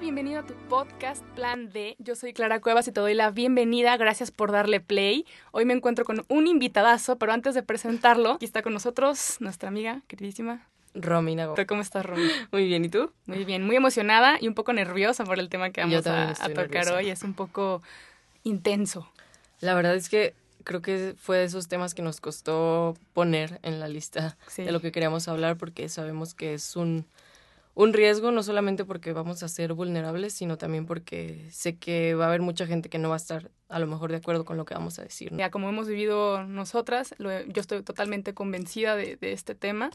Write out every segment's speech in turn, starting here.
Bienvenido a tu podcast Plan D. Yo soy Clara Cuevas y te doy la bienvenida. Gracias por darle play. Hoy me encuentro con un invitadazo, pero antes de presentarlo, aquí está con nosotros nuestra amiga queridísima. Romina Gómez. ¿Tú ¿Cómo estás, Romy? Muy bien, ¿y tú? Muy bien, muy emocionada y un poco nerviosa por el tema que vamos a, tocar nerviosa. hoy. Es un poco intenso. La verdad es que creo que fue de esos temas que nos costó poner en la lista Sí. de lo que queríamos hablar porque sabemos que es un, un riesgo, no solamente porque vamos a ser vulnerables, sino también porque sé que va a haber mucha gente que no va a estar a lo mejor de acuerdo con lo que vamos a decir. ¿no? Ya como hemos vivido nosotras, lo he- yo estoy totalmente convencida de, de este tema.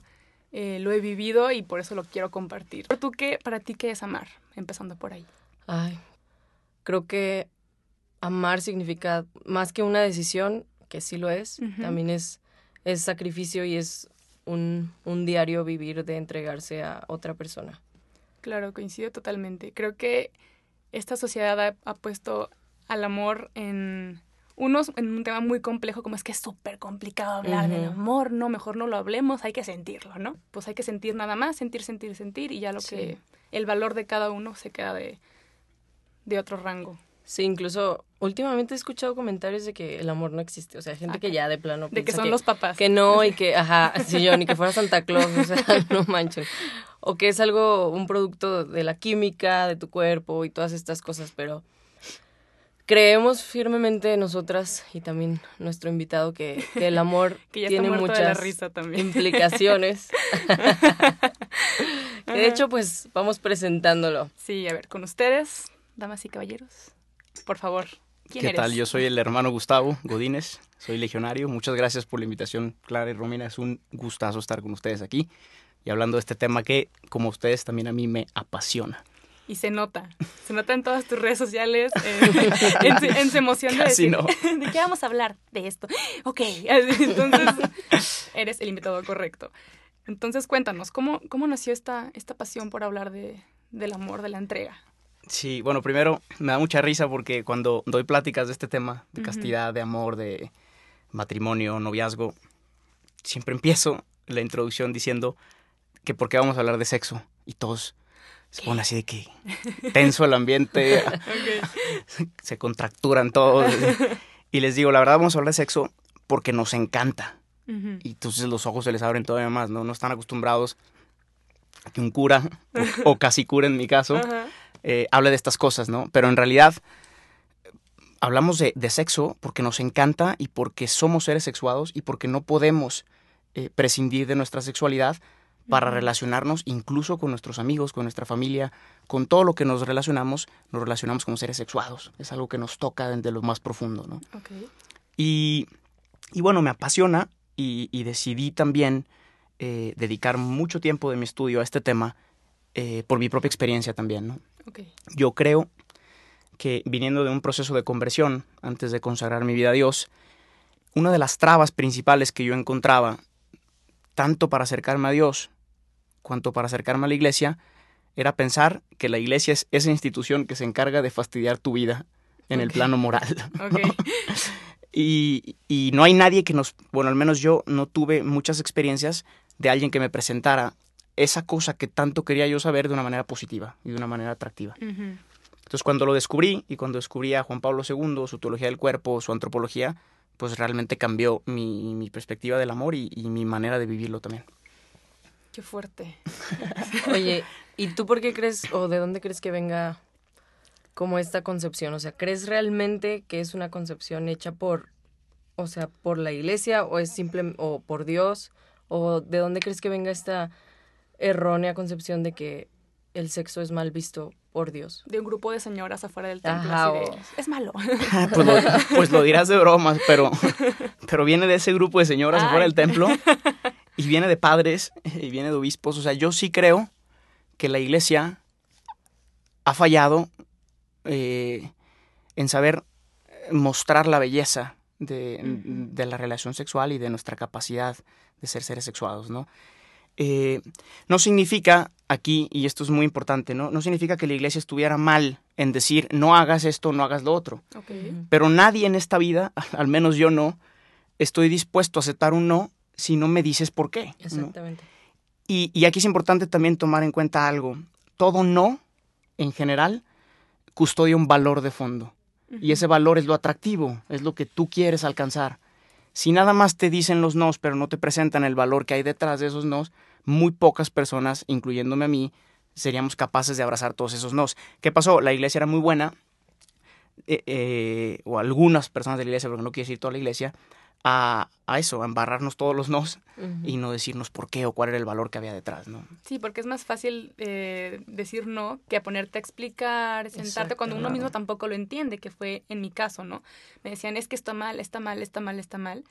Eh, lo he vivido y por eso lo quiero compartir. ¿Tú qué, para ti, qué es amar? Empezando por ahí. Ay, creo que amar significa más que una decisión, que sí lo es, también es, es sacrificio y es un, un diario vivir de entregarse a otra persona. Claro, coincido totalmente. Creo que esta sociedad ha, ha puesto al amor en unos en un tema muy complejo como es que es súper complicado hablar del amor, no, mejor no lo hablemos, hay que sentirlo, ¿no? Pues hay que sentir nada más, sentir, sentir, sentir y ya lo Sí. que el valor de cada uno se queda de, de otro rango. Sí, incluso últimamente he escuchado comentarios de que el amor no existe, o sea, gente que ya de plano De que son los papás. que no y que, ajá, si yo, ni que fuera Santa Claus, o sea, no manchen. O que es algo, un producto de la química, de tu cuerpo y todas estas cosas, pero creemos firmemente nosotras y también nuestro invitado que, que el amor que ya tiene muchas de la risa también. implicaciones. que de hecho, pues vamos presentándolo. Sí, a ver, con ustedes, damas y caballeros, por favor. ¿Quién ¿Qué eres? tal? Yo soy el hermano Gustavo Godínez, soy legionario. Muchas gracias por la invitación, Clara y Romina. Es un gustazo estar con ustedes aquí y hablando de este tema que, como ustedes, también a mí me apasiona. Y se nota, se nota en todas tus redes sociales, eh, en, su- en su emoción de decir, no. ¿de qué vamos a hablar? De esto. Ok, entonces eres el invitado correcto. Entonces cuéntanos, ¿cómo, cómo nació esta, esta pasión por hablar de, del amor, de la entrega? Sí, bueno, primero me da mucha risa porque cuando doy pláticas de este tema, de castidad, de amor, de matrimonio, noviazgo, siempre empiezo la introducción diciendo que por qué vamos a hablar de sexo y todos se ponen así de que tenso el ambiente, se contracturan todos. Y les digo, la verdad vamos a hablar de sexo porque nos encanta. Y entonces los ojos se les abren todavía más, ¿no? No están acostumbrados a que un cura, o, o casi cura en mi caso. Eh, hable de estas cosas, ¿no? Pero en realidad hablamos de, de sexo porque nos encanta y porque somos seres sexuados y porque no podemos eh, prescindir de nuestra sexualidad para relacionarnos incluso con nuestros amigos, con nuestra familia, con todo lo que nos relacionamos, nos relacionamos como seres sexuados. Es algo que nos toca desde lo más profundo, ¿no? Y, y bueno, me apasiona y, y decidí también eh, dedicar mucho tiempo de mi estudio a este tema eh, por mi propia experiencia también, ¿no? Yo creo que viniendo de un proceso de conversión antes de consagrar mi vida a Dios, una de las trabas principales que yo encontraba, tanto para acercarme a Dios cuanto para acercarme a la iglesia, era pensar que la iglesia es esa institución que se encarga de fastidiar tu vida en el plano moral. Y, y no hay nadie que nos, bueno, al menos yo no tuve muchas experiencias de alguien que me presentara esa cosa que tanto quería yo saber de una manera positiva y de una manera atractiva. Entonces cuando lo descubrí y cuando descubrí a Juan Pablo II, su teología del cuerpo, su antropología, pues realmente cambió mi, mi perspectiva del amor y, y mi manera de vivirlo también. Qué fuerte. Oye, ¿y tú por qué crees o de dónde crees que venga como esta concepción? O sea, ¿crees realmente que es una concepción hecha por, o sea, por la iglesia o es simple o por Dios? ¿O de dónde crees que venga esta errónea concepción de que el sexo es mal visto por Dios? De un grupo de señoras afuera del templo. Ajá, así de, o- Es malo. pues, lo, pues lo dirás de bromas, pero, pero viene de ese grupo de señoras Ay. afuera del templo y viene de padres y viene de obispos. O sea, yo sí creo que la iglesia ha fallado eh, en saber mostrar la belleza de, de, la relación sexual y de nuestra capacidad de ser seres sexuados, ¿no? Eh, no significa aquí, y esto es muy importante, ¿no? No significa que la iglesia estuviera mal en decir no hagas esto, no hagas lo otro. Pero nadie en esta vida, al menos yo no, estoy dispuesto a aceptar un no si no me dices por qué. Exactamente. Y, y, aquí es importante también tomar en cuenta algo. Todo no, en general, custodia un valor de fondo. Y ese valor es lo atractivo, es lo que tú quieres alcanzar. Si nada más te dicen los nos, pero no te presentan el valor que hay detrás de esos nos, muy pocas personas, incluyéndome a mí, seríamos capaces de abrazar todos esos nos. ¿Qué pasó? La iglesia era muy buena, eh, eh, o algunas personas de la iglesia, porque no quiero decir toda la iglesia, a, eso, a embarrarnos todos los nos y no decirnos por qué o cuál era el valor que había detrás, ¿no? Sí, porque es más fácil eh, decir no que a ponerte a explicar, sentarte cuando uno mismo tampoco lo entiende, que fue en mi caso, ¿no? Me decían, es que está mal, está mal, está mal, está mal.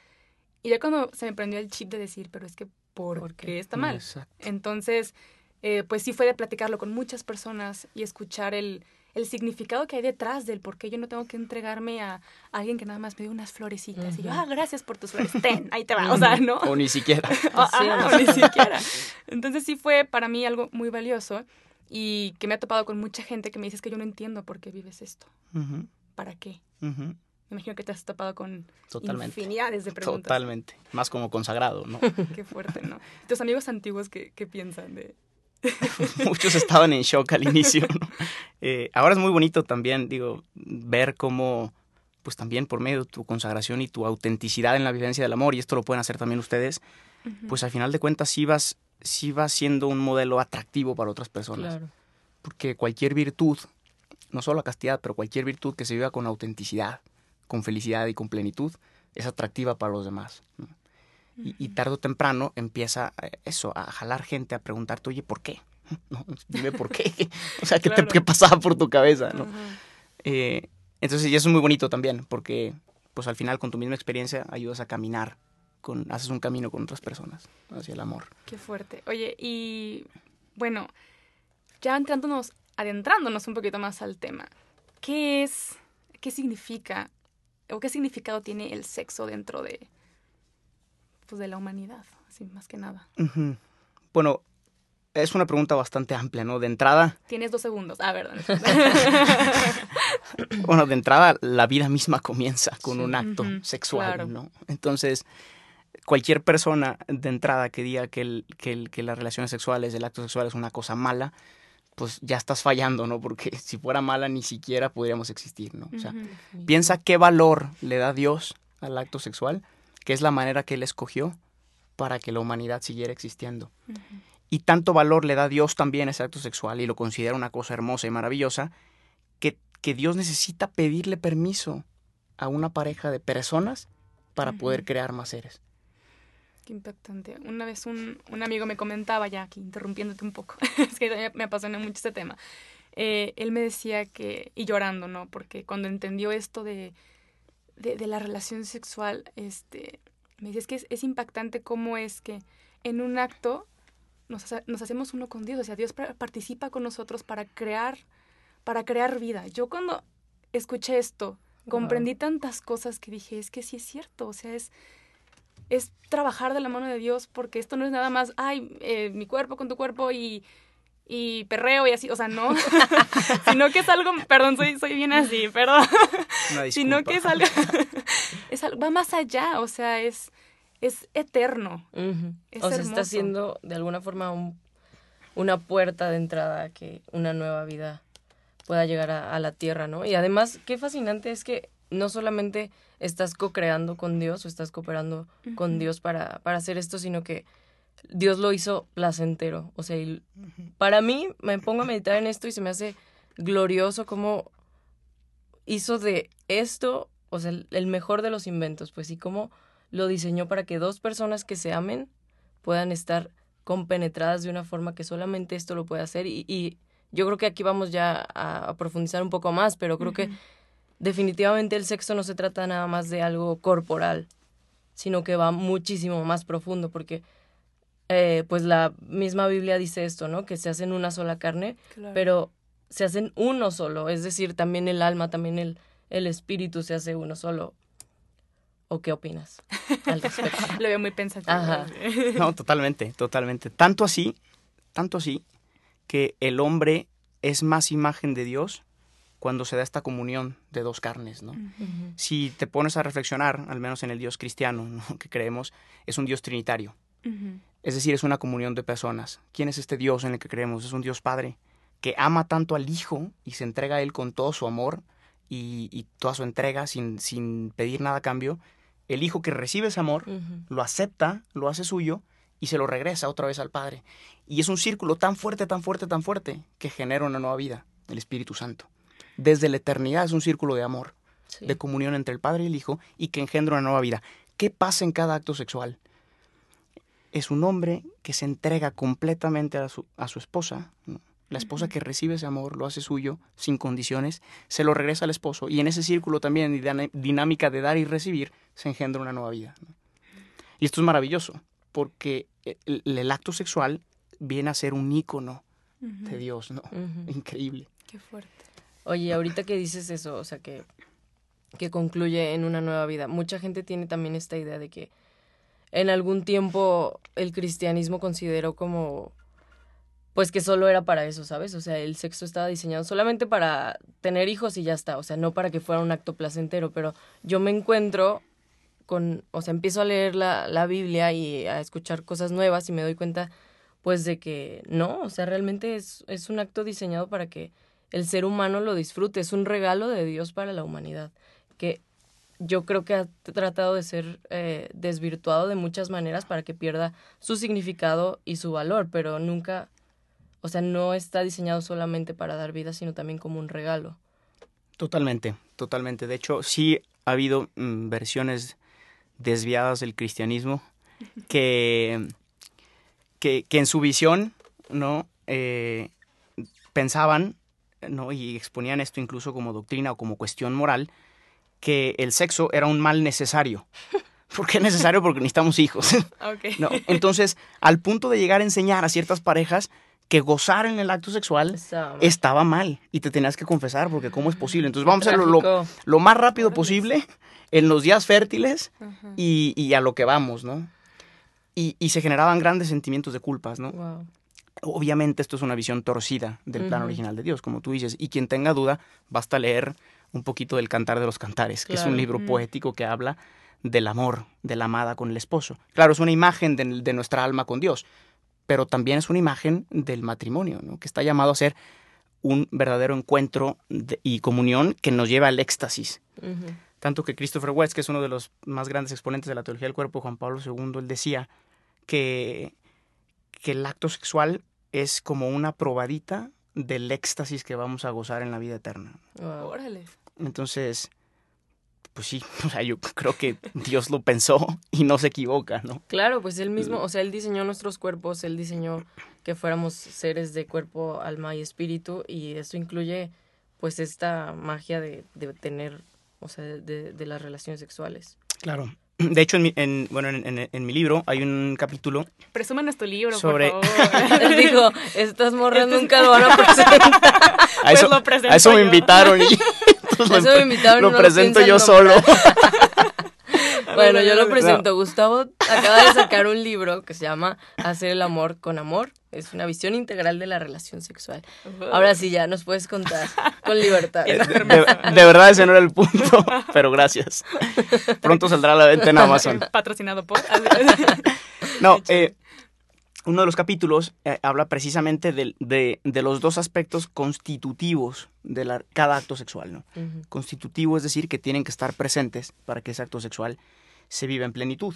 Y ya cuando se me prendió el chip de decir, pero es que, ¿por, qué está mal? Entonces, eh, pues sí fue de platicarlo con muchas personas y escuchar el el significado que hay detrás del por qué yo no tengo que entregarme a, alguien que nada más me dio unas florecitas. Y yo, ah, gracias por tus flores, ten, ahí te va. O sea, ¿no? O ni siquiera. o, ni siquiera. Entonces sí fue para mí algo muy valioso y que me ha topado con mucha gente que me dice es que yo no entiendo por qué vives esto. ¿Para qué? Me imagino que te has topado con infinidades de preguntas. Totalmente. Más como consagrado, ¿no? qué fuerte, ¿no? Tus amigos antiguos, ¿qué, qué piensan de, Muchos estaban en shock al inicio. Eh, ahora es muy bonito también, digo, ver cómo, pues también por medio de tu consagración y tu autenticidad en la vivencia del amor, y esto lo pueden hacer también ustedes, pues al final de cuentas sí vas, sí vas siendo un modelo atractivo para otras personas. Porque cualquier virtud, no solo la castidad, pero cualquier virtud que se viva con autenticidad, con felicidad y con plenitud, es atractiva para los demás y, tarde o temprano empieza eh, eso, a jalar gente, a preguntarte, oye, ¿por qué? ¿No? Dime por qué. o sea, ¿qué, te, pasaba por tu cabeza? ¿no? Eh, entonces, y eso es muy bonito también, porque pues al final con tu misma experiencia ayudas a caminar, con, haces un camino con otras personas hacia el amor. Qué fuerte. Oye, y bueno, ya entrándonos, adentrándonos un poquito más al tema, ¿qué es, qué significa o qué significado tiene el sexo dentro de, pues, de la humanidad, así más que nada. Bueno, es una pregunta bastante amplia, ¿no? De entrada... Tienes dos segundos. Ah, verdad. bueno, de entrada, la vida misma comienza con un acto sexual, ¿no? Entonces, cualquier persona de entrada que diga que, el, que, el, que las relaciones sexuales, el acto sexual es una cosa mala, pues ya estás fallando, ¿no? Porque si fuera mala ni siquiera podríamos existir, ¿no? O sea, piensa qué valor le da Dios al acto sexual que es la manera que Él escogió para que la humanidad siguiera existiendo. Y tanto valor le da Dios también a ese acto sexual y lo considera una cosa hermosa y maravillosa, que, que Dios necesita pedirle permiso a una pareja de personas para poder crear más seres. Qué impactante. Una vez un, un, amigo me comentaba, ya aquí interrumpiéndote un poco, es que me apasiona mucho este tema. Eh, él me decía que, y llorando, ¿no? Porque cuando entendió esto de, de, la relación sexual, este, me dice, es que es, impactante cómo es que en un acto nos, nos, hacemos uno con Dios, o sea, Dios participa con nosotros para crear, para crear vida. Yo cuando escuché esto, comprendí tantas cosas que dije, es que sí es cierto, o sea, es, es trabajar de la mano de Dios, porque esto no es nada más, ay, eh, mi cuerpo con tu cuerpo y y perreo y así, o sea, no, sino que es algo, perdón, soy, soy bien así, perdón, sino que es algo, es algo, va más allá, o sea, es, es eterno. o sea, está siendo de alguna forma una puerta de entrada a que una nueva vida pueda llegar a, la tierra, ¿no? Y además, qué fascinante es que no solamente estás co-creando con Dios o estás cooperando con Dios para, para hacer esto, sino que Dios lo hizo placentero. O sea, para mí me pongo a meditar en esto y se me hace glorioso cómo hizo de esto, o sea, el mejor de los inventos, pues, y cómo lo diseñó para que dos personas que se amen puedan estar compenetradas de una forma que solamente esto lo puede hacer. Y, yo creo que aquí vamos ya a, profundizar un poco más, pero creo que definitivamente el sexo no se trata nada más de algo corporal, sino que va muchísimo más profundo, porque eh, pues la misma Biblia dice esto, ¿no? Que se hacen una sola carne, pero se hacen uno solo, es decir, también el alma, también el, el espíritu se hace uno solo. ¿O qué opinas al respecto? Lo veo muy pensativo. Ajá. No, totalmente, totalmente. Tanto así, tanto así, que el hombre es más imagen de Dios cuando se da esta comunión de dos carnes, ¿no? Si te pones a reflexionar, al menos en el Dios cristiano ¿no? que creemos, es un Dios trinitario. Es decir, es una comunión de personas. ¿Quién es este Dios en el que creemos? Es un Dios Padre que ama tanto al Hijo y se entrega a Él con todo su amor y, y toda su entrega sin, sin pedir nada a cambio. El Hijo que recibe ese amor lo acepta, lo hace suyo y se lo regresa otra vez al Padre. Y es un círculo tan fuerte, tan fuerte, tan fuerte que genera una nueva vida, el Espíritu Santo. Desde la eternidad es un círculo de amor, Sí. de comunión entre el Padre y el Hijo y que engendra una nueva vida. ¿Qué pasa en cada acto sexual? Es un hombre que se entrega completamente a su, a su esposa, ¿no? la esposa que recibe ese amor, lo hace suyo, sin condiciones, se lo regresa al esposo y en ese círculo también, dinámica de dar y recibir, se engendra una nueva vida. ¿no? Y esto es maravilloso, porque el, el acto sexual viene a ser un ícono de Dios, ¿no? Increíble. Qué fuerte. Oye, ahorita que dices eso, o sea, que, que concluye en una nueva vida, mucha gente tiene también esta idea de que en algún tiempo el cristianismo consideró como, pues que solo era para eso, ¿sabes? O sea, el sexo estaba diseñado solamente para tener hijos y ya está, o sea, no para que fuera un acto placentero, pero yo me encuentro con, o sea, empiezo a leer la, la Biblia y a escuchar cosas nuevas y me doy cuenta, pues, de que no, o sea, realmente es, es un acto diseñado para que el ser humano lo disfrute, es un regalo de Dios para la humanidad, que yo creo que ha tratado de ser eh, desvirtuado de muchas maneras para que pierda su significado y su valor, pero nunca, o sea, no está diseñado solamente para dar vida, sino también como un regalo. Totalmente, totalmente. De hecho, sí ha habido mm, versiones desviadas del cristianismo que, que, que en su visión, ¿no? Eh, pensaban, ¿no? Y exponían esto incluso como doctrina o como cuestión moral, que el sexo era un mal necesario. ¿Por qué necesario? Porque necesitamos hijos. Entonces, al punto de llegar a enseñar a ciertas parejas que gozar en el acto sexual mal. estaba mal y te tenías que confesar porque cómo es posible. Entonces vamos a hacerlo lo, más rápido posible en los días fértiles y, y a lo que vamos, ¿no? Y, y se generaban grandes sentimientos de culpas, ¿no? Wow. Obviamente esto es una visión torcida del plan original de Dios, como tú dices. Y quien tenga duda, basta leer un poquito del Cantar de los Cantares, que es un libro Mm. poético que habla del amor de la amada con el esposo. Claro, es una imagen de, de nuestra alma con Dios, pero también es una imagen del matrimonio, ¿no? que está llamado a ser un verdadero encuentro de- y comunión que nos lleva al éxtasis. Tanto que Christopher West, que es uno de los más grandes exponentes de la teología del cuerpo, Juan Pablo II, él decía que, que el acto sexual es como una probadita del éxtasis que vamos a gozar en la vida eterna. Wow. Órale. Entonces, pues sí, o sea, yo creo que Dios lo pensó y no se equivoca, ¿no? Claro, pues él mismo, o sea, él diseñó nuestros cuerpos, él diseñó que fuéramos seres de cuerpo, alma y espíritu, y eso incluye, pues, esta magia de, de tener, o sea, de, de las relaciones sexuales. Claro. De hecho, en mi, en, bueno, en, en- en mi libro hay un capítulo Presúmenos tu libro, Sobre- por favor. Él dijo, estas morras Este es- nunca lo van a presentar. A Pues eso, lo presento a eso me invitaron y Eso me lo no lo presento yo solo. Bueno, yo lo No. presento. Gustavo acaba de sacar un libro que se llama Hacer el amor con amor. Es una visión integral de la relación sexual. Ahora sí, ya nos puedes contar con libertad. De, de- de verdad ese no era el punto, pero gracias. Pronto saldrá a la venta en Amazon. Patrocinado por. No, eh, uno de los capítulos eh, habla precisamente de, de los dos aspectos constitutivos de la- cada acto sexual. Constitutivo es decir, que tienen que estar presentes para que ese acto sexual se viva en plenitud.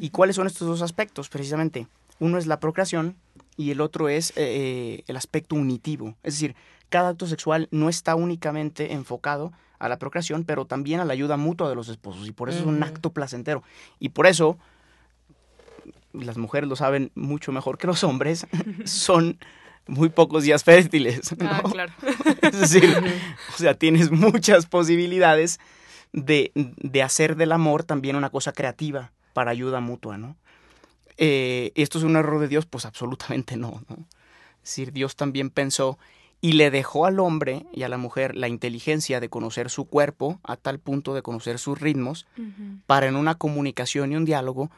¿Y cuáles son estos dos aspectos? Precisamente, uno es la procreación y el otro es eh, el aspecto unitivo. Es decir, cada acto sexual no está únicamente enfocado a la procreación, pero también a la ayuda mutua de los esposos. Y por eso es un acto placentero. Y por eso, las mujeres lo saben mucho mejor que los hombres, son muy pocos días fértiles. ¿no? Ah, claro. Es decir, o sea, tienes muchas posibilidades de, de hacer del amor también una cosa creativa para ayuda mutua, ¿no? Eh, ¿Esto es un error de Dios? Pues absolutamente no, ¿no? Es decir, Dios también pensó y le dejó al hombre y a la mujer la inteligencia de conocer su cuerpo a tal punto de conocer sus ritmos para en una comunicación y un diálogo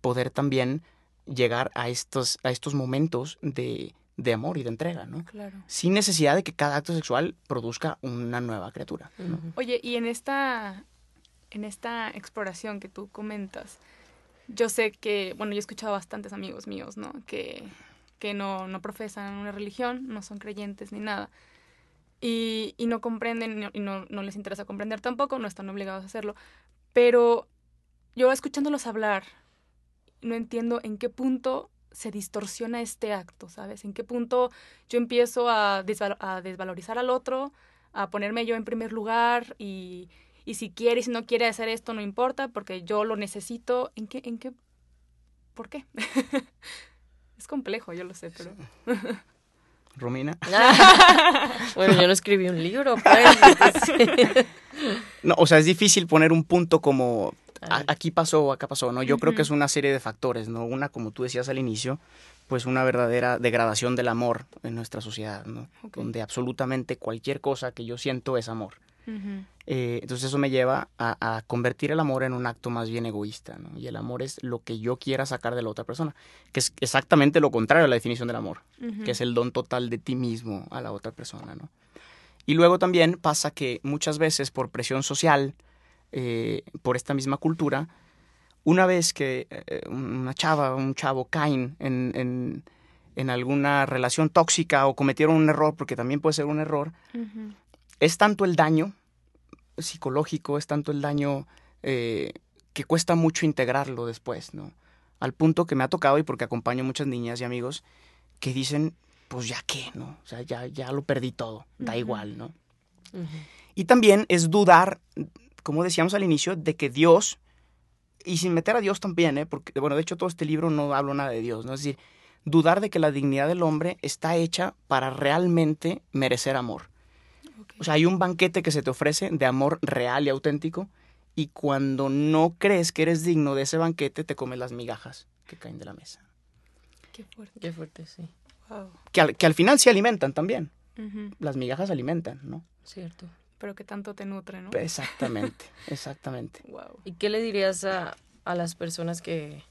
poder también llegar a estos, a estos momentos de, de amor y de entrega, ¿no? Claro. Sin necesidad de que cada acto sexual produzca una nueva criatura. Oye, y en esta, en esta exploración que tú comentas, yo sé que, bueno, yo he escuchado a bastantes amigos míos, ¿no? Que, que no, no profesan una religión, no son creyentes ni nada. Y, y no comprenden y no, no les interesa comprender tampoco, no están obligados a hacerlo. Pero yo escuchándolos hablar, no entiendo en qué punto se distorsiona este acto, ¿sabes? En qué punto yo empiezo a, desval- a desvalorizar al otro, a ponerme yo en primer lugar y, y si quiere y si no quiere hacer esto no importa porque yo lo necesito. ¿En qué? ¿En qué? ¿Por qué? es complejo, yo lo sé, pero... Romina. bueno, yo no escribí un libro, pues. No, o sea, es difícil poner un punto como. Aquí pasó o acá pasó, ¿no? Yo creo que es una serie de factores, ¿no? Una, como tú decías al inicio, pues una verdadera degradación del amor en nuestra sociedad, ¿no? Donde absolutamente cualquier cosa que yo siento es amor. Ujú. Eh, entonces eso me lleva a, a convertir el amor en un acto más bien egoísta, ¿no? Y el amor es lo que yo quiera sacar de la otra persona, que es exactamente lo contrario a la definición del amor, que es el don total de ti mismo a la otra persona, ¿no? Y luego también pasa que muchas veces por presión social, eh, por esta misma cultura, una vez que eh, una chava o un chavo caen en, en, en alguna relación tóxica o cometieron un error, porque también puede ser un error, es tanto el daño psicológico, es tanto el daño eh, que cuesta mucho integrarlo después, ¿no? Al punto que me ha tocado y porque acompaño muchas niñas y amigos que dicen, pues ya qué, ¿no? O sea, ya, ya lo perdí todo, da igual, ¿no? Y también es dudar, como decíamos al inicio, de que Dios, y sin meter a Dios también, ¿eh? porque, bueno, de hecho todo este libro no hablo nada de Dios, ¿no? Es decir, dudar de que la dignidad del hombre está hecha para realmente merecer amor. O sea, hay un banquete que se te ofrece de amor real y auténtico, y cuando no crees que eres digno de ese banquete, te comes las migajas que caen de la mesa. Qué fuerte. Qué fuerte, sí. Wow. Que al, que al final se alimentan también. Las migajas alimentan, ¿no? Cierto. Pero que tanto te nutre, ¿no? Exactamente, exactamente. Wow. ¿Y qué le dirías a, a las personas que,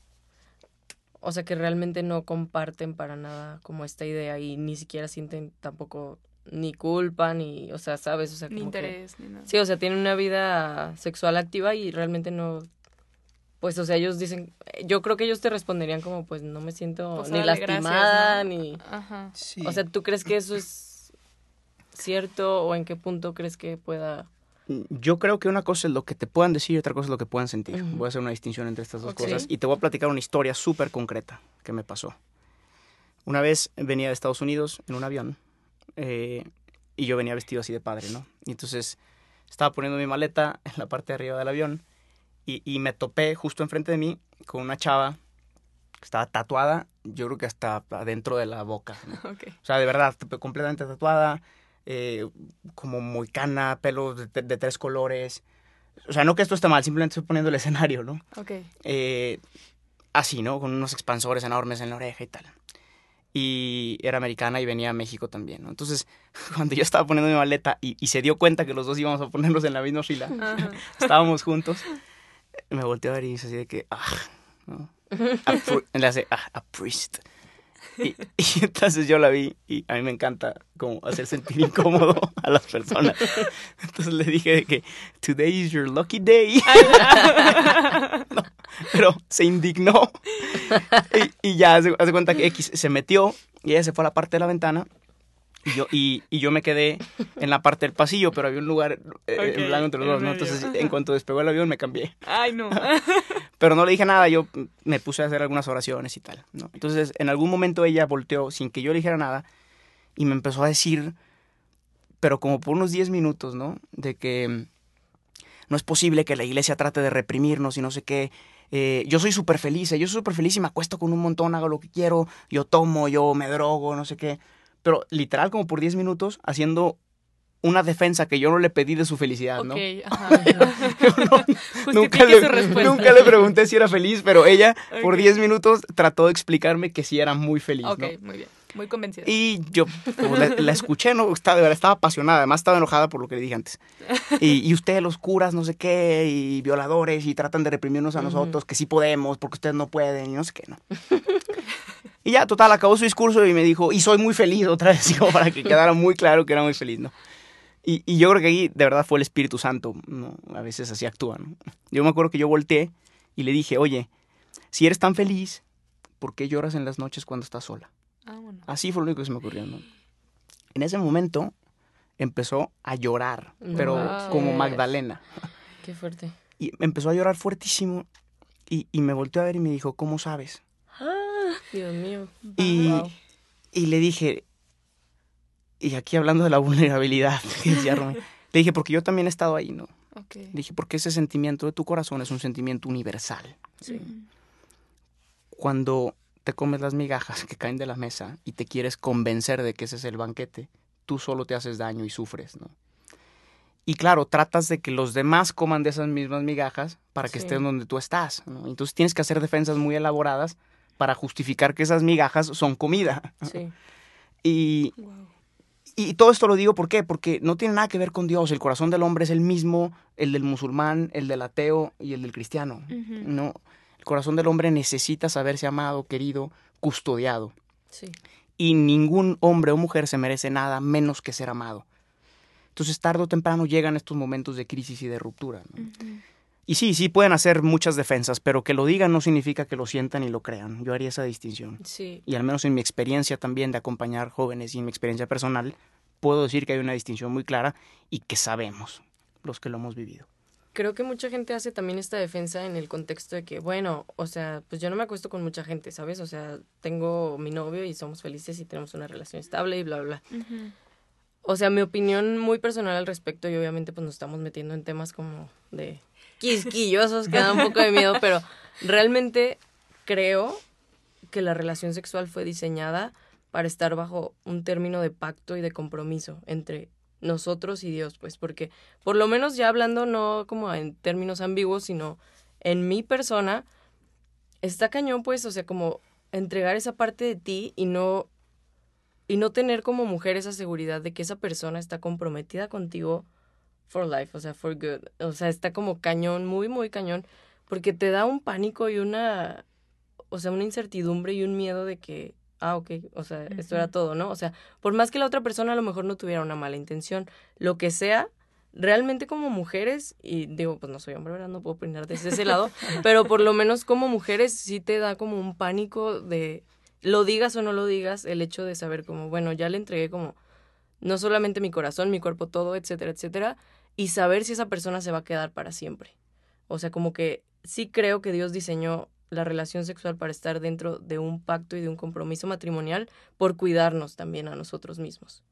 o sea, que realmente no comparten para nada como esta idea y ni siquiera sienten tampoco ni culpa, ni, o sea, ¿sabes? O sea, Ni como que- interés, ni nada. sí, o sea, tienen una vida sexual activa y realmente no, pues, o sea, ellos dicen, yo creo que ellos te responderían como, pues, no me siento Pues, ni gracias, lastimada, ¿no? ni, Ajá. o sea, ¿tú crees que eso es cierto o en qué punto crees que pueda... Yo creo que una cosa es lo que te puedan decir y otra cosa es lo que puedan sentir. Ujú. Voy a hacer una distinción entre estas dos Ok. cosas y te voy a platicar una historia súper concreta que me pasó. Una vez venía de Estados Unidos en un avión eh, y yo venía vestido así de padre, ¿no? Y entonces estaba poniendo mi maleta en la parte de arriba del avión y, y me topé justo enfrente de mí con una chava que estaba tatuada, yo creo que hasta adentro de la boca, ¿no? Ok. O sea, de verdad, completamente tatuada, eh, como muy cana, pelo de, tres colores. O sea, no que esto esté mal, simplemente estoy poniendo el escenario, ¿no? Ok. Eh, así, ¿no? Con unos expansores enormes en la oreja y tal. Y era americana y venía a México también, ¿no? Entonces, cuando yo estaba poniendo mi maleta y, y se dio cuenta que los dos íbamos a ponernos en la misma fila, Ajá. estábamos juntos, me volteó a ver y dice así de que, ah, ¿no? A le hace, ah, a priest. Y, y entonces yo la vi y a mí me encanta como hacer sentir incómodo a las personas. Entonces le dije de que today is your lucky day. No, pero se indignó y, y ya hace, hace cuenta que X se metió y ella se fue a la parte de la ventana y yo, y, y yo me quedé en la parte del pasillo, pero había un lugar eh, Ok, en blanco entre los en dos, ¿no? Entonces en cuanto despegó el avión me cambié. Ay, no. Pero no le dije nada, yo me puse a hacer algunas oraciones y tal, ¿no? Entonces, en algún momento ella volteó sin que yo le dijera nada y me empezó a decir, pero como por unos 10 minutos, ¿no? De que mm, no es posible que la iglesia trate de reprimirnos y no sé qué. Eh, yo soy súper feliz, yo soy súper feliz y me acuesto con un montón, hago lo que quiero, yo tomo, yo me drogo, no sé qué. Pero literal, como por 10 minutos, haciendo una defensa que yo no le pedí de su felicidad, ¿no? Ajá. nunca, le, su nunca le pregunté si era feliz, pero ella por Ok. 10 minutos trató de explicarme que sí era muy feliz, Ok, ¿no? muy bien. Muy convencida. Y yo pues, la, la escuché, ¿no? Estaba, estaba apasionada, además estaba enojada por lo que le dije antes. Y, y ustedes los curas, no sé qué, y violadores, y tratan de reprimirnos a nosotros, que sí podemos, porque ustedes no pueden, y no sé qué, ¿no? Y ya, total, acabó su discurso y me dijo, y soy muy feliz otra vez, para que quedara muy claro que era muy feliz, ¿no? Y, y yo creo que ahí de verdad fue el Espíritu Santo, ¿no? A veces así actúa, ¿no? Yo me acuerdo que yo volteé y le dije, oye, si eres tan feliz, ¿por qué lloras en las noches cuando estás sola? Ah, bueno. Así fue lo único que se me ocurrió, ¿no? En ese momento empezó a llorar, pero como Magdalena. Qué fuerte. Y empezó a llorar fuertísimo y, y me volteó a ver y me dijo, ¿cómo sabes? Ah, Dios mío. Y, Wow. y le dije, y aquí hablando de la vulnerabilidad que decía Romy, le dije, porque yo también he estado ahí, ¿no? Ok. Le dije, porque ese sentimiento de tu corazón es un sentimiento universal. Sí. Cuando te comes las migajas que caen de la mesa y te quieres convencer de que ese es el banquete, tú solo te haces daño y sufres, ¿no? Y claro, tratas de que los demás coman de esas mismas migajas para que Sí. estén donde tú estás, ¿no? Entonces tienes que hacer defensas muy elaboradas para justificar que esas migajas son comida. Sí. Y, Wow. Y todo esto lo digo ¿por qué? Porque no tiene nada que ver con Dios. El corazón del hombre es el mismo, el del musulmán, el del ateo y el del cristiano. No, el corazón del hombre necesita saberse amado, querido, custodiado. Sí. Y ningún hombre o mujer se merece nada menos que ser amado. Entonces, tarde o temprano llegan estos momentos de crisis y de ruptura. Y sí, sí pueden hacer muchas defensas, pero que lo digan no significa que lo sientan y lo crean. Yo haría esa distinción. Sí. Y al menos en mi experiencia también de acompañar jóvenes y en mi experiencia personal, puedo decir que hay una distinción muy clara y que sabemos los que lo hemos vivido. Creo que mucha gente hace también esta defensa en el contexto de que, bueno, o sea, pues yo no me acuesto con mucha gente, ¿sabes? O sea, tengo mi novio y somos felices y tenemos una relación estable y bla, bla, bla. Ujú. O sea, mi opinión muy personal al respecto y obviamente pues nos estamos metiendo en temas como de quisquillosos que da un poco de miedo, pero realmente creo que la relación sexual fue diseñada para estar bajo un término de pacto y de compromiso entre nosotros y Dios, pues porque por lo menos ya hablando no como en términos ambiguos, sino en mi persona, está cañón pues, o sea, como entregar esa parte de ti y no y no tener como mujer esa seguridad de que esa persona está comprometida contigo for life, o sea, for good. O sea, está como cañón, muy, muy cañón, porque te da un pánico y una, o sea, una incertidumbre y un miedo de que, ah, ok, o sea, esto era todo, ¿no? O sea, por más que la otra persona a lo mejor no tuviera una mala intención, lo que sea, realmente como mujeres, y digo, pues no soy hombre, ¿verdad? No puedo opinar desde ese lado, pero por lo menos como mujeres sí te da como un pánico de, lo digas o no lo digas, el hecho de saber como, bueno, ya le entregué como, no solamente mi corazón, mi cuerpo, todo, etcétera, etcétera, y saber si esa persona se va a quedar para siempre. O sea, como que sí creo que Dios diseñó la relación sexual para estar dentro de un pacto y de un compromiso matrimonial por cuidarnos también a nosotros mismos.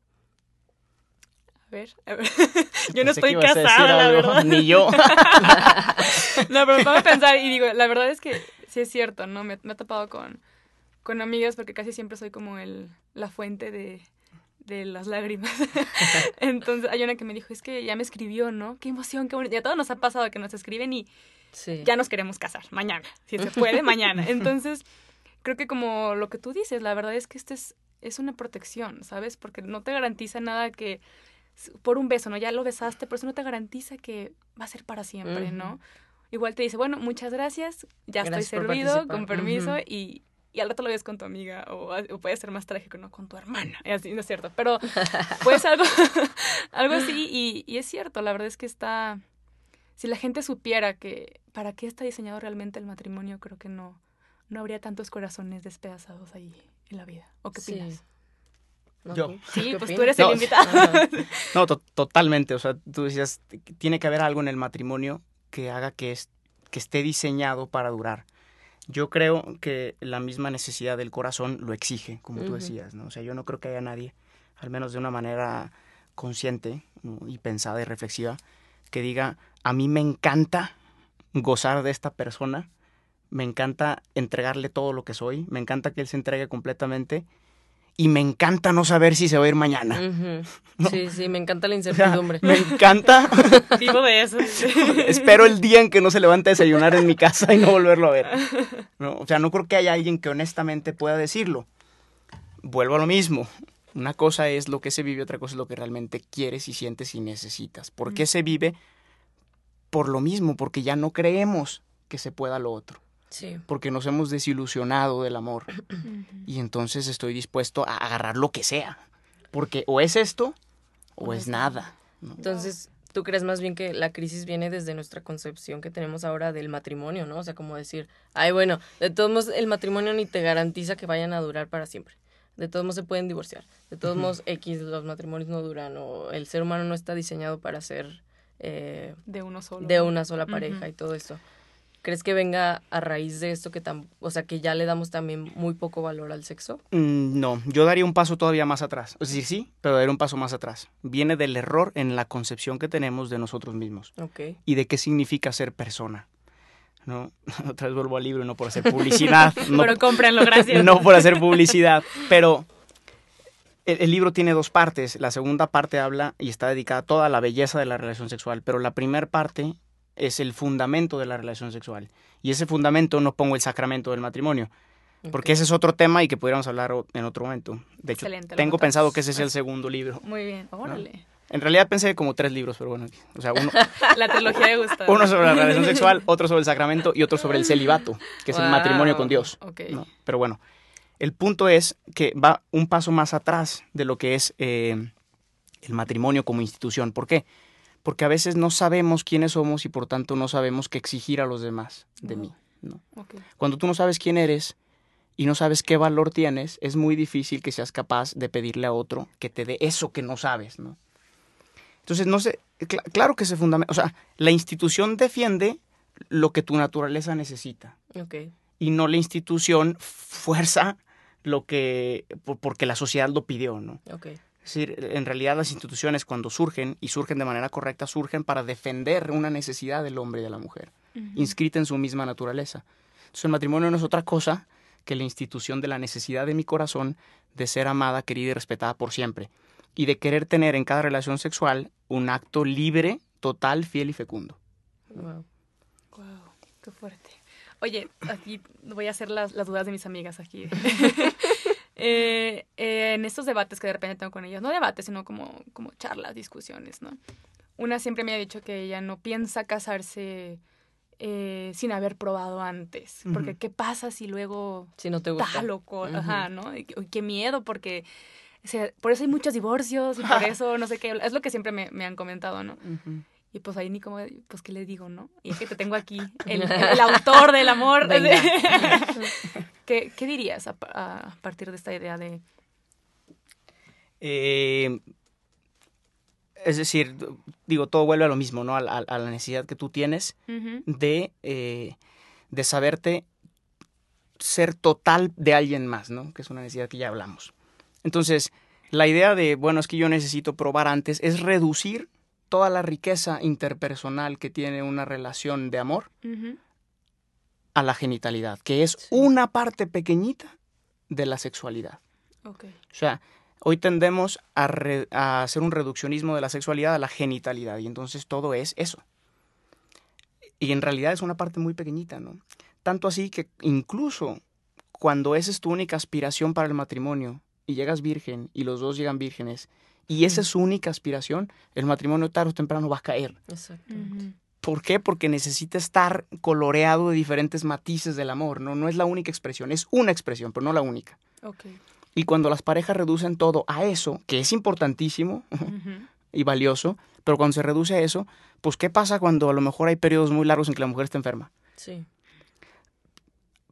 A ver, a ver. Yo no estoy casada, la algo, verdad. Ni yo. No, pero me pongo a pensar y digo, la verdad es que sí es cierto, ¿no? Me, me ha topado con, con amigas porque casi siempre soy como el, la fuente de, de las lágrimas. Entonces hay una que me dijo, es que ya me escribió, ¿no? Qué emoción, qué bonito. Y a todos nos ha pasado que nos escriben y Sí. ya nos queremos casar, mañana, si se puede, mañana. Entonces, creo que como lo que tú dices, la verdad es que este es, es una protección, ¿sabes? Porque no te garantiza nada que por un beso, ¿no? Ya lo besaste, pero eso no te garantiza que va a ser para siempre, ¿no? Igual te dice, bueno, muchas gracias, ya Gracias estoy servido, con permiso, y, y al rato lo ves con tu amiga, o, puede ser más trágico, ¿no? Con tu hermana, y así, no es cierto, pero pues algo, algo así, y, y es cierto, la verdad es que está, si la gente supiera que para qué está diseñado realmente el matrimonio, creo que no, no habría tantos corazones despedazados ahí en la vida. ¿O qué Sí. opinas? ¿No? Yo. ¿Tú Sí, pues tú eres No. el invitado. No, to- totalmente. O sea, tú decías, tiene que haber algo en el matrimonio que haga que, es, que esté diseñado para durar. Yo creo que la misma necesidad del corazón lo exige, como tú decías, ¿no? O sea, yo no creo que haya nadie, al menos de una manera consciente ¿no? y pensada y reflexiva, que diga, a mí me encanta gozar de esta persona, me encanta entregarle todo lo que soy, me encanta que él se entregue completamente y me encanta no saber si se va a ir mañana. No. Sí, sí, me encanta la O sea, incertidumbre. me encanta. Vivo de eso. Espero el día en que no se levante a desayunar en mi casa y no volverlo a ver. No, o sea, no creo que haya alguien que honestamente pueda decirlo. vuelvo a lo mismo. Una cosa es lo que se vive, otra cosa es lo que realmente quieres y sientes y necesitas. ¿Por qué se vive? Por lo mismo, porque ya no creemos que se pueda lo otro. Sí. Porque nos hemos desilusionado del amor. Y entonces estoy dispuesto a agarrar lo que sea. Porque o es esto o es nada. ¿no? Entonces, ¿tú crees más bien que la crisis viene desde nuestra concepción que tenemos ahora del matrimonio, ¿no? O sea, como decir, ay, bueno, de todos modos el matrimonio ni te garantiza que vayan a durar para siempre. De todos modos se pueden divorciar. De todos modos X, los matrimonios no duran o el ser humano no está diseñado para ser eh, De uno solo. de una sola pareja y todo eso. ¿Crees que venga a raíz de esto que tan, o sea, que ya le damos también muy poco valor al sexo? Mm, No, yo daría un paso todavía más atrás. Es decir, sí, pero daría un paso más atrás. Viene del error en la concepción que tenemos de nosotros mismos Ok. y de qué significa ser persona. ¿no? Otra vez vuelvo al libro, no por hacer publicidad, no, Pero cómprenlo, gracias. no por hacer publicidad, pero el, el libro tiene dos partes. La segunda parte habla y está dedicada a toda la belleza de la relación sexual, pero la primera parte es el fundamento de la relación sexual. Y ese fundamento no pongo el sacramento del matrimonio, porque ese es otro tema y que pudiéramos hablar en otro momento. De hecho, Excelente, tengo pensado que ese es el segundo libro. Muy bien, órale. En realidad pensé como tres libros, pero bueno, o sea, uno, La trilogía de Gustavo. uno sobre la relación sexual, otro sobre el sacramento y otro sobre el celibato, que es el matrimonio con Dios. Ok. ¿no? Pero bueno, el punto es que va un paso más atrás de lo que es eh, el matrimonio como institución. ¿Por qué? Porque a veces no sabemos quiénes somos y por tanto no sabemos qué exigir a los demás de mí. ¿no? Cuando tú no sabes quién eres y no sabes qué valor tienes, es muy difícil que seas capaz de pedirle a otro que te dé eso que no sabes, ¿no? Entonces, no sé, cl- claro que se fundamenta, o sea, la institución defiende lo que tu naturaleza necesita y no la institución fuerza lo que, por- porque la sociedad lo pidió, ¿no? Es decir, en realidad las instituciones cuando surgen y surgen de manera correcta, surgen para defender una necesidad del hombre y de la mujer inscrita en su misma naturaleza. Entonces el matrimonio no es otra cosa que la institución de la necesidad de mi corazón de ser amada, querida y respetada por siempre, y de querer tener en cada relación sexual un acto libre, total, fiel y fecundo. Wow. Wow, qué fuerte. Oye, aquí voy a hacer las, las dudas de mis amigas aquí. Eh, eh, en estos debates que de repente tengo con ellas, no debates, sino como, como charlas, discusiones, ¿no? Una siempre me ha dicho que ella no piensa casarse eh, sin haber probado antes. Porque. ¿qué pasa si luego Si no te gusta. está loco? Ajá, ¿no? Y, y qué miedo, porque o sea, por eso hay muchos divorcios y por eso no sé qué. Es lo que siempre me, me han comentado, ¿no? Y pues ahí ni como, pues qué le digo, ¿no? Y es que te tengo aquí, el, el autor del amor. ¿Qué, qué dirías a, pa- a partir de esta idea de... Eh, es decir, digo, todo vuelve a lo mismo, ¿no? A, la- a la necesidad que tú tienes de, eh, de saberte ser total de alguien más, ¿no? Que es una necesidad que ya hablamos. Entonces, la idea de, bueno, es que yo necesito probar antes, es reducir toda la riqueza interpersonal que tiene una relación de amor a la genitalidad, que es Sí. una parte pequeñita de la sexualidad. O sea, hoy tendemos a, re- a hacer un reduccionismo de la sexualidad a la genitalidad y entonces todo es eso. Y en realidad es una parte muy pequeñita, ¿no? Tanto así que incluso cuando esa es tu única aspiración para el matrimonio y llegas virgen y los dos llegan vírgenes y esa es su única aspiración, el matrimonio tarde o temprano va a caer. Exactamente. ¿Por qué? Porque necesita estar coloreado de diferentes matices del amor, ¿no? No es la única expresión, es una expresión, pero no la única. Ok. Y cuando las parejas reducen todo a eso, que es importantísimo y valioso, pero cuando se reduce a eso, pues ¿qué pasa cuando a lo mejor hay periodos muy largos en que la mujer está enferma? Sí.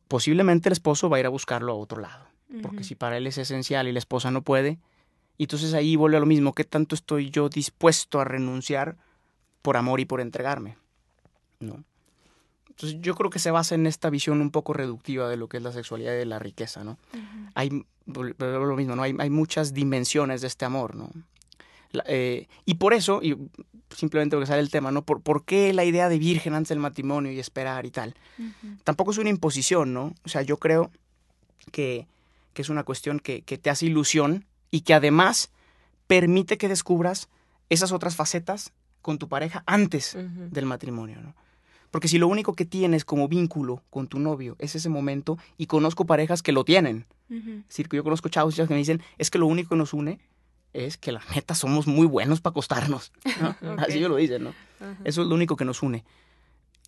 Posiblemente el esposo va a ir a buscarlo a otro lado, porque si para él es esencial y la esposa no puede, y entonces ahí vuelve a lo mismo, ¿qué tanto estoy yo dispuesto a renunciar por amor y por entregarme? ¿No? Entonces yo creo que se basa en esta visión un poco reductiva de lo que es la sexualidad y de la riqueza, ¿no? Hay lo mismo, ¿no? Hay, hay muchas dimensiones de este amor, ¿no? La- eh, y por eso, y simplemente porque sale el tema, ¿no? ¿Por, ¿Por qué la idea de virgen antes del matrimonio y esperar y tal? Tampoco es una imposición, ¿no? O sea, yo creo que, que es una cuestión que, que te hace ilusión y que además permite que descubras esas otras facetas con tu pareja antes del matrimonio, ¿no? Porque si lo único que tienes como vínculo con tu novio es ese momento, y conozco parejas que lo tienen, es decir, que yo conozco chavos que me dicen, es que lo único que nos une es que la neta somos muy buenos para acostarnos. Así yo lo dicen, ¿no? Eso es lo único que nos une.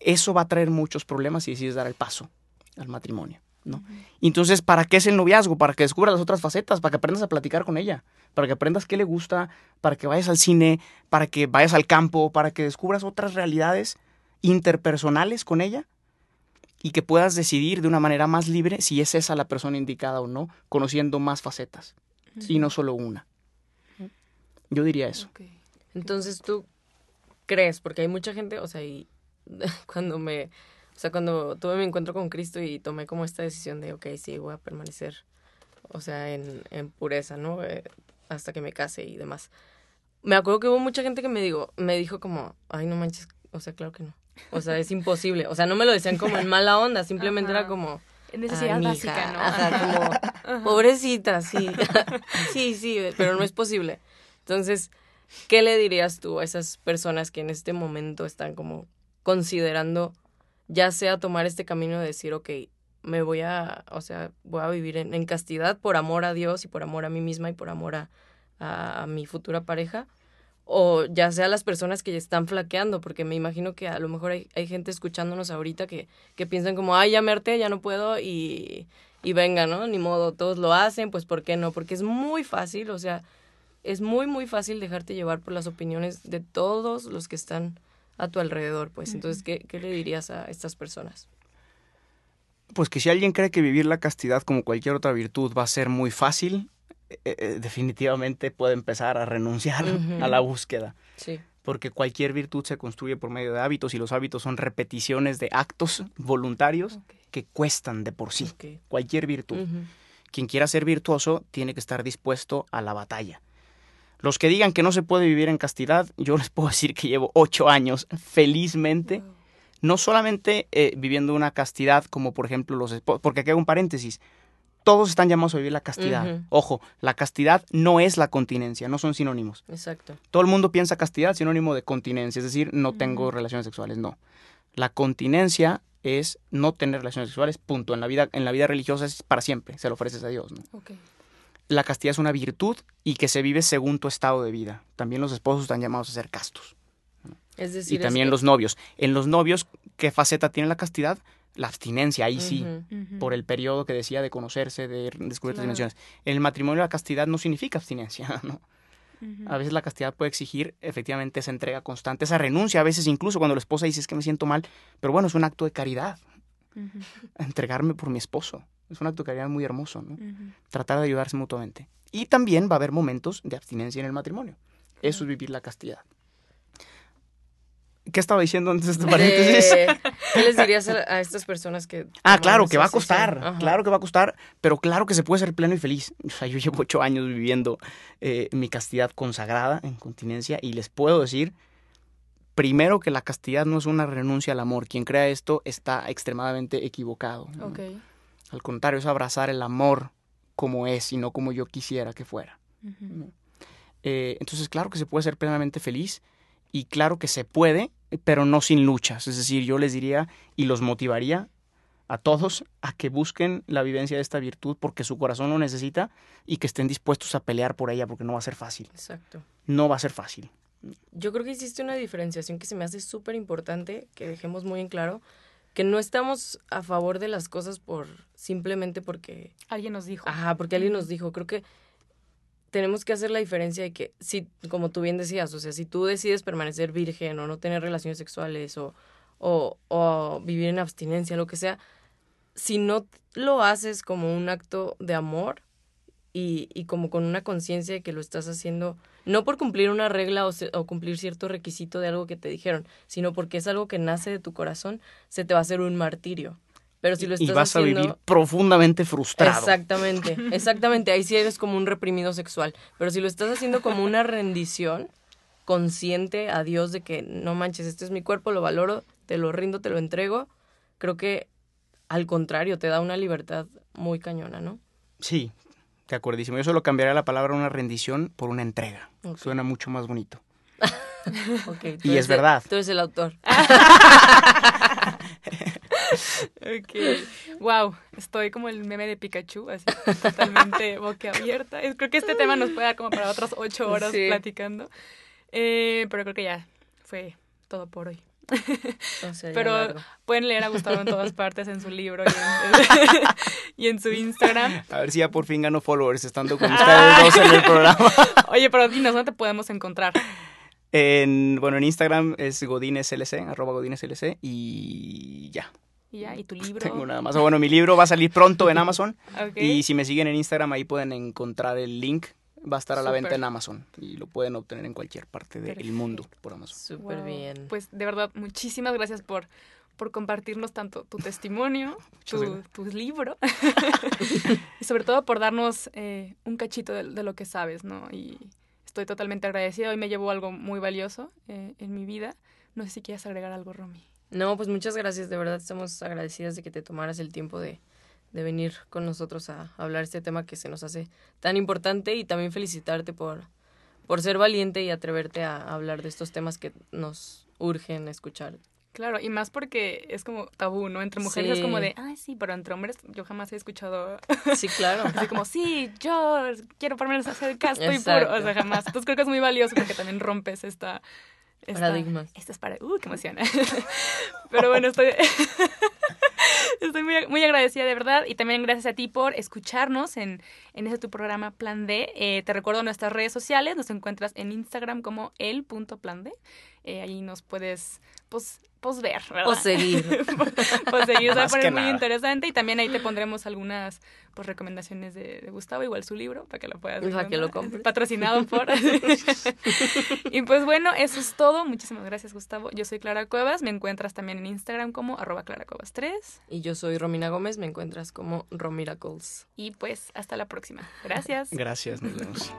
Eso va a traer muchos problemas si decides dar el paso al matrimonio, ¿no? Entonces, ¿para qué es el noviazgo? Para que descubras las otras facetas, para que aprendas a platicar con ella, para que aprendas qué le gusta, para que vayas al cine, para que vayas al campo, para que descubras otras realidades interpersonales con ella y que puedas decidir de una manera más libre si es esa la persona indicada o no, conociendo más facetas y no solo una. Yo diría eso. Entonces tú crees, porque hay mucha gente, o sea, y cuando me, o sea, cuando tuve mi encuentro con Cristo y tomé como esta decisión de, ok, sí, voy a permanecer, o sea, en, en pureza, ¿no? Eh, hasta que me case y demás. Me acuerdo que hubo mucha gente que me dijo, me dijo como, ay, no manches, o sea, claro que no. O sea, es imposible. O sea, no me lo decían como en mala onda, simplemente Ajá. era como, Necesidad básica, ¿no? Ajá, como, pobrecita, sí. sí, sí, pero no es posible. Entonces, ¿qué le dirías tú a esas personas que en este momento están como considerando, ya sea tomar este camino de decir, ok, me voy a, o sea, voy a vivir en, en castidad por amor a Dios y por amor a mí misma y por amor a, a, a mi futura pareja? O ya sea las personas que ya están flaqueando, porque me imagino que a lo mejor hay, hay gente escuchándonos ahorita que, que piensan como, ay, ya me harté, ya no puedo y, y venga, ¿no? Ni modo, todos lo hacen, pues ¿por qué no? Porque es muy fácil, o sea, es muy, muy fácil dejarte llevar por las opiniones de todos los que están a tu alrededor, pues. Entonces, ¿qué, qué le dirías a estas personas? Pues que si alguien cree que vivir la castidad como cualquier otra virtud va a ser muy fácil, eh, eh, definitivamente puede empezar a renunciar a la búsqueda. Sí. Porque cualquier virtud se construye por medio de hábitos y los hábitos son repeticiones de actos voluntarios que cuestan de por sí. Cualquier virtud. Quien quiera ser virtuoso tiene que estar dispuesto a la batalla. Los que digan que no se puede vivir en castidad, yo les puedo decir que llevo ocho años felizmente Wow. no solamente eh, viviendo una castidad como por ejemplo los esposos, porque aquí hago un paréntesis, todos están llamados a vivir la castidad. Ojo, la castidad no es la continencia, no son sinónimos. Exacto. Todo el mundo piensa castidad sinónimo de continencia, es decir, no tengo relaciones sexuales, no. La continencia es no tener relaciones sexuales, punto. En la vida, en la vida religiosa es para siempre, se lo ofreces a Dios, ¿no? La castidad es una virtud y que se vive según tu estado de vida. También los esposos están llamados a ser castos. Es decir, y también es que- los novios. En los novios, ¿qué faceta tiene la castidad? La abstinencia, ahí sí, por el periodo que decía de conocerse, de descubrir Claro. dimensiones. En el matrimonio la castidad no significa abstinencia, ¿no? A veces la castidad puede exigir efectivamente esa entrega constante, esa renuncia, a veces incluso cuando la esposa dice es que me siento mal, pero bueno, es un acto de caridad, entregarme por mi esposo. Es un acto de caridad muy hermoso, ¿no? Tratar de ayudarse mutuamente. Y también va a haber momentos de abstinencia en el matrimonio. Eso es vivir la castidad. ¿Qué estaba diciendo antes de este paréntesis? de- ¿Qué les dirías a, a estas personas que... Ah, claro, que va a costar, claro que va a costar, pero claro que se puede ser pleno y feliz. O sea, yo llevo ocho años viviendo eh, mi castidad consagrada en continencia y les puedo decir, primero que la castidad no es una renuncia al amor. Quien crea esto está extremadamente equivocado. Al contrario, es abrazar el amor como es y no como yo quisiera que fuera. Eh, entonces, claro que se puede ser plenamente feliz y claro que se puede, pero no sin luchas. Es decir, yo les diría y los motivaría a todos a que busquen la vivencia de esta virtud porque su corazón lo necesita y que estén dispuestos a pelear por ella porque no va a ser fácil. Exacto. No va a ser fácil. Yo creo que hiciste una diferenciación que se me hace súper importante, que dejemos muy en claro, que no estamos a favor de las cosas por simplemente porque, Alguien nos dijo. ajá, porque alguien nos dijo. Creo que tenemos que hacer la diferencia de que, si, como tú bien decías, o sea, si tú decides permanecer virgen o no tener relaciones sexuales o, o, vivir en abstinencia, lo que sea, si no lo haces como un acto de amor y, y como con una conciencia de que lo estás haciendo, no por cumplir una regla o, se- o cumplir cierto requisito de algo que te dijeron, sino porque es algo que nace de tu corazón, se te va a hacer un martirio. Pero si lo estás y vas haciendo... a vivir profundamente frustrado. Exactamente, exactamente. Ahí sí eres como un reprimido sexual. Pero si lo estás haciendo como una rendición consciente a Dios de que no manches, este es mi cuerpo, lo valoro, te lo rindo, te lo entrego, creo que al contrario, te da una libertad muy cañona, ¿no? Sí, de acuerdísimo. Yo solo cambiaría la palabra una rendición por una entrega. Suena mucho más bonito. Y es verdad. tú eres el autor. Ok. Wow, estoy como el meme de Pikachu, así totalmente boquiabierta. Creo que este tema nos puede dar como para otras ocho horas Sí. platicando. Eh, pero creo que ya fue todo por hoy. O sea, ya Pero largo. pueden leer a Gustavo en todas partes, en su libro y en, y en su Instagram. A ver si ya por fin gano followers estando con ustedes dos en el programa. Oye, pero dinos, ¿dónde te podemos encontrar? En, bueno, en Instagram es godineslc, arroba godineslc y ya. Y ya, y tu libro. Tengo nada más. Bueno, mi libro va a salir pronto en Amazon y si me siguen en Instagram ahí pueden encontrar el link. Va a estar a la venta en Amazon y lo pueden obtener en cualquier parte del Perfecto. mundo por Amazon. Súper Wow. bien. Pues de verdad, muchísimas gracias por, por compartirnos tanto tu testimonio, tu, tu libro y sobre todo por darnos eh, un cachito de, de lo que sabes, ¿no? Y estoy totalmente agradecida. Hoy me llevo algo muy valioso eh, en mi vida. No sé si quieres agregar algo, Romy. No, pues muchas gracias. De verdad estamos agradecidas de que te tomaras el tiempo de, de venir con nosotros a hablar este tema que se nos hace tan importante y también felicitarte por, por ser valiente y atreverte a hablar de estos temas que nos urgen escuchar. Claro, y más porque es como tabú, ¿no? Entre mujeres es como de, ay, sí, pero entre hombres yo jamás he escuchado Sí, claro. así como, sí, yo quiero ponerme a hacer casto y puro. O sea, jamás. Entonces creo que es muy valioso porque también rompes esta... esta Paradigmas. Esta es para... Uh, qué emoción. pero bueno, estoy... Estoy muy, muy agradecida de verdad y también gracias a ti por escucharnos en, en ese tu programa Plan D. Eh, te recuerdo nuestras redes sociales, nos encuentras en Instagram como el.plan D. Eh, ahí nos puedes pues, pues ver, ¿verdad? O seguir. pues seguir, se va a poner muy nada. interesante y también ahí te pondremos algunas pues recomendaciones de, de Gustavo, igual su libro, para que lo puedas Para que lo compres. Patrocinado por. y pues bueno, eso es todo. Muchísimas gracias, Gustavo. Yo soy Clara Cuevas, me encuentras también en Instagram como arroba claracuevas3 Y yo soy Romina Gómez, me encuentras como Romiracles. y pues hasta la próxima. Gracias. Gracias, nos vemos.